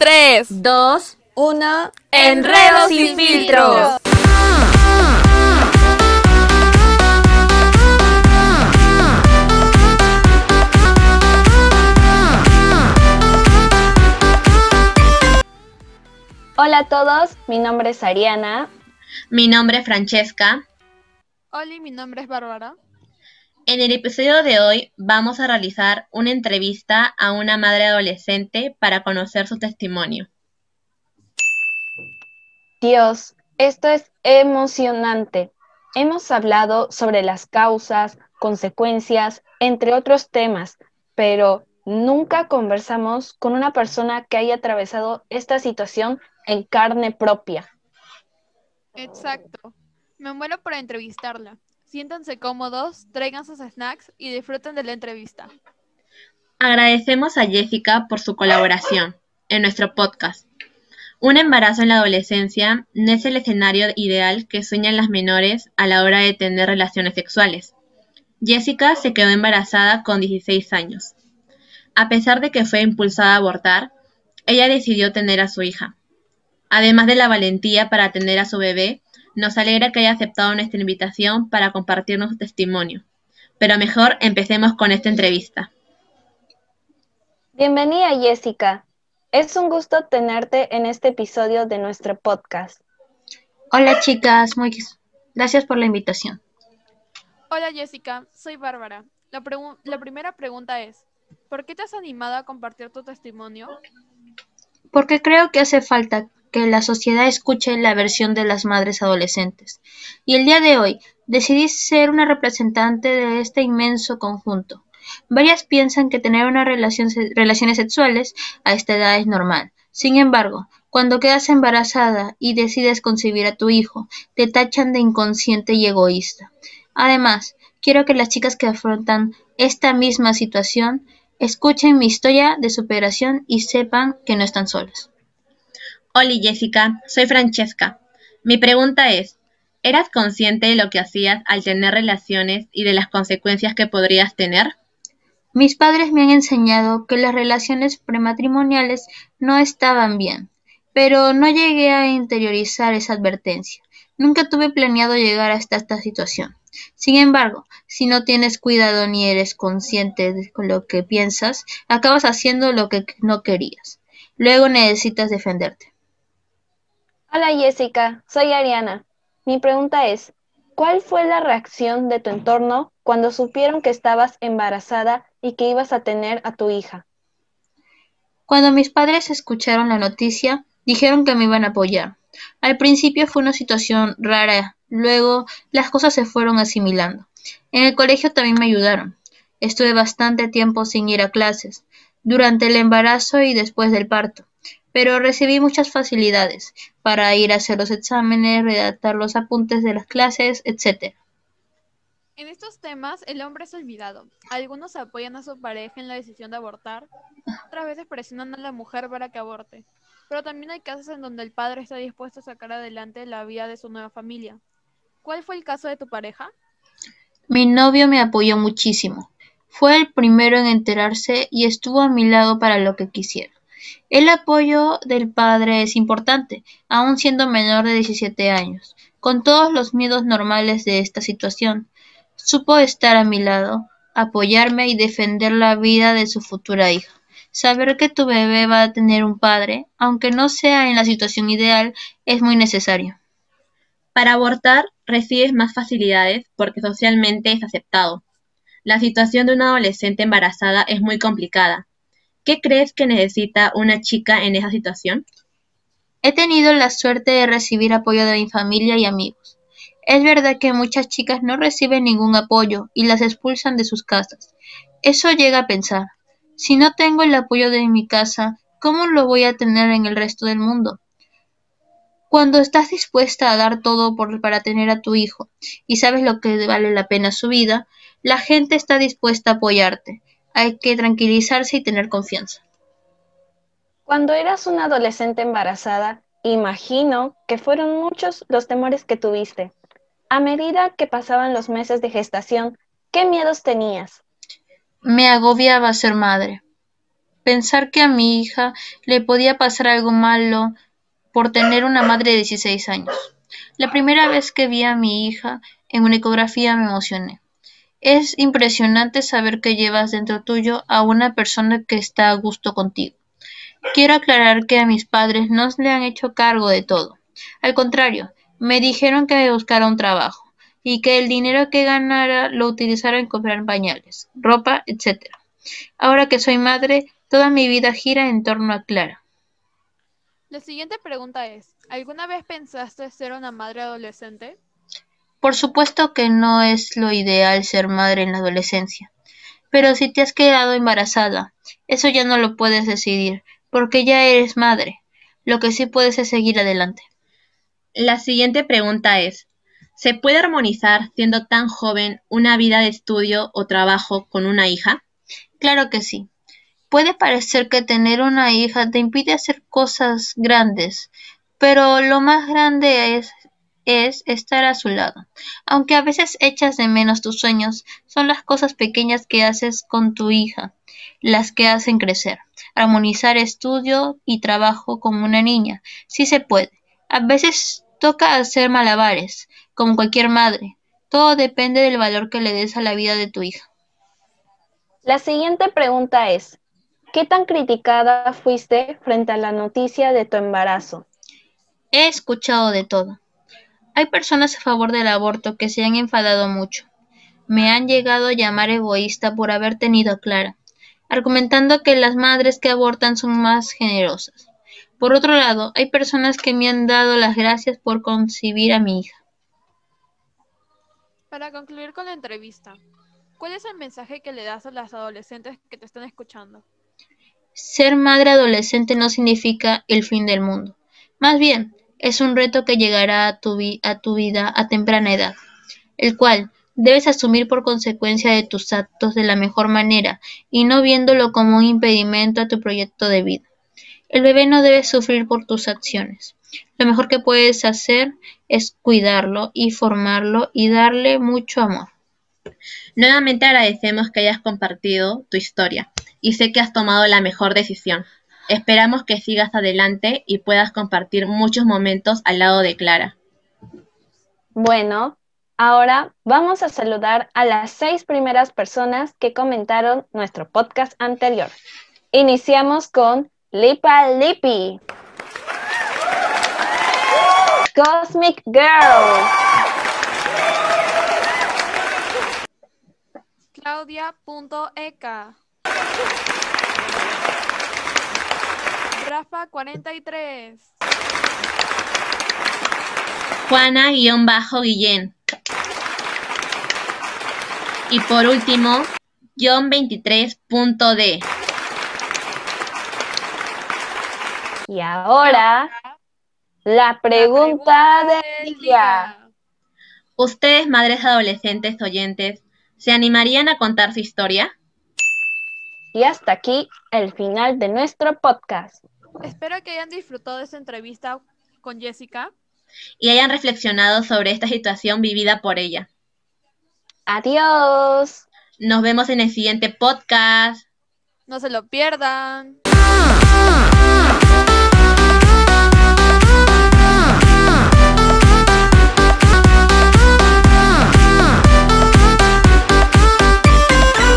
3, 2, 1. Enredos sin filtros. Hola a todos, mi nombre es Ariana. Mi nombre es Francesca. Hola, mi nombre es Bárbara. En el episodio de hoy vamos a realizar una entrevista a una madre adolescente para conocer su testimonio. Dios, esto es emocionante. Hemos hablado sobre las causas, consecuencias, entre otros temas, pero nunca conversamos con una persona que haya atravesado esta situación en carne propia. Exacto. Me muero por entrevistarla. Siéntanse cómodos, traigan sus snacks y disfruten de la entrevista. Agradecemos a Jessica por su colaboración en nuestro podcast. Un embarazo en la adolescencia no es el escenario ideal que sueñan las menores a la hora de tener relaciones sexuales. Jessica se quedó embarazada con 16 años. A pesar de que fue impulsada a abortar, ella decidió tener a su hija. Además de la valentía para atender a su bebé, nos alegra que haya aceptado nuestra invitación para compartirnos su testimonio. Pero mejor empecemos con esta entrevista. Bienvenida Jessica. Es un gusto tenerte en este episodio de nuestro podcast. Hola chicas, muy gracias por la invitación. Hola Jessica, soy Bárbara. La, la primera pregunta es, ¿por qué te has animado a compartir tu testimonio? Porque creo que hace falta que la sociedad escuche la versión de las madres adolescentes. Y el día de hoy decidí ser una representante de este inmenso conjunto. Varias piensan que tener una relación, relaciones sexuales a esta edad es normal. Sin embargo, cuando quedas embarazada y decides concebir a tu hijo, te tachan de inconsciente y egoísta. Además, quiero que las chicas que afrontan esta misma situación escuchen mi historia de superación y sepan que no están solas. Hola Jessica, soy Francesca. Mi pregunta es, ¿eras consciente de lo que hacías al tener relaciones y de las consecuencias que podrías tener? Mis padres me han enseñado que las relaciones prematrimoniales no estaban bien, pero no llegué a interiorizar esa advertencia. Nunca tuve planeado llegar hasta esta situación. Sin embargo, si no tienes cuidado ni eres consciente de lo que piensas, acabas haciendo lo que no querías. Luego necesitas defenderte. Hola Jessica, soy Ariana. Mi pregunta es, ¿cuál fue la reacción de tu entorno cuando supieron que estabas embarazada y que ibas a tener a tu hija? Cuando mis padres escucharon la noticia, dijeron que me iban a apoyar. Al principio fue una situación rara, luego las cosas se fueron asimilando. En el colegio también me ayudaron. Estuve bastante tiempo sin ir a clases, durante el embarazo y después del parto pero recibí muchas facilidades para ir a hacer los exámenes, redactar los apuntes de las clases, etc. En estos temas el hombre es olvidado. Algunos apoyan a su pareja en la decisión de abortar, otras veces presionan a la mujer para que aborte. Pero también hay casos en donde el padre está dispuesto a sacar adelante la vida de su nueva familia. ¿Cuál fue el caso de tu pareja? Mi novio me apoyó muchísimo. Fue el primero en enterarse y estuvo a mi lado para lo que quisiera. El apoyo del padre es importante, aun siendo menor de 17 años. Con todos los miedos normales de esta situación, supo estar a mi lado, apoyarme y defender la vida de su futura hija. Saber que tu bebé va a tener un padre, aunque no sea en la situación ideal, es muy necesario. Para abortar recibes más facilidades porque socialmente es aceptado. La situación de una adolescente embarazada es muy complicada, ¿Qué crees que necesita una chica en esa situación? He tenido la suerte de recibir apoyo de mi familia y amigos. Es verdad que muchas chicas no reciben ningún apoyo y las expulsan de sus casas. Eso llega a pensar, si no tengo el apoyo de mi casa, ¿cómo lo voy a tener en el resto del mundo? Cuando estás dispuesta a dar todo por, para tener a tu hijo y sabes lo que vale la pena su vida, la gente está dispuesta a apoyarte hay que tranquilizarse y tener confianza. Cuando eras una adolescente embarazada, imagino que fueron muchos los temores que tuviste. A medida que pasaban los meses de gestación, ¿qué miedos tenías? Me agobiaba ser madre, pensar que a mi hija le podía pasar algo malo por tener una madre de 16 años. La primera vez que vi a mi hija en una ecografía me emocioné. Es impresionante saber que llevas dentro tuyo a una persona que está a gusto contigo. Quiero aclarar que a mis padres no le han hecho cargo de todo. Al contrario, me dijeron que me buscara un trabajo y que el dinero que ganara lo utilizara en comprar pañales, ropa, etc. Ahora que soy madre, toda mi vida gira en torno a Clara. La siguiente pregunta es, ¿alguna vez pensaste ser una madre adolescente? Por supuesto que no es lo ideal ser madre en la adolescencia, pero si te has quedado embarazada, eso ya no lo puedes decidir, porque ya eres madre. Lo que sí puedes es seguir adelante. La siguiente pregunta es, ¿se puede armonizar siendo tan joven una vida de estudio o trabajo con una hija? Claro que sí. Puede parecer que tener una hija te impide hacer cosas grandes, pero lo más grande es es estar a su lado. Aunque a veces echas de menos tus sueños, son las cosas pequeñas que haces con tu hija las que hacen crecer. Armonizar estudio y trabajo como una niña, sí se puede. A veces toca hacer malabares, como cualquier madre. Todo depende del valor que le des a la vida de tu hija. La siguiente pregunta es, ¿qué tan criticada fuiste frente a la noticia de tu embarazo? He escuchado de todo. Hay personas a favor del aborto que se han enfadado mucho. Me han llegado a llamar egoísta por haber tenido a Clara, argumentando que las madres que abortan son más generosas. Por otro lado, hay personas que me han dado las gracias por concebir a mi hija. Para concluir con la entrevista, ¿cuál es el mensaje que le das a las adolescentes que te están escuchando? Ser madre adolescente no significa el fin del mundo. Más bien, es un reto que llegará a tu, vida a temprana edad, el cual debes asumir por consecuencia de tus actos de la mejor manera y no viéndolo como un impedimento a tu proyecto de vida. El bebé no debe sufrir por tus acciones. Lo mejor que puedes hacer es cuidarlo y formarlo y darle mucho amor. Nuevamente agradecemos que hayas compartido tu historia y sé que has tomado la mejor decisión. Esperamos que sigas adelante y puedas compartir muchos momentos al lado de Clara. Bueno, ahora vamos a saludar a las seis primeras personas que comentaron nuestro podcast anterior. Iniciamos con Lipa Lippy. Cosmic Girl. Claudia.eka. Rafa 43. Juana-Guillén. Y por último, John 23.d. Y ahora, la pregunta, del día. ¿Ustedes, madres adolescentes oyentes, se animarían a contar su historia? Y hasta aquí el final de nuestro podcast. Espero que hayan disfrutado de esta entrevista con Jessica. Y hayan reflexionado sobre esta situación vivida por ella. Adiós. Nos vemos en el siguiente podcast. No se lo pierdan.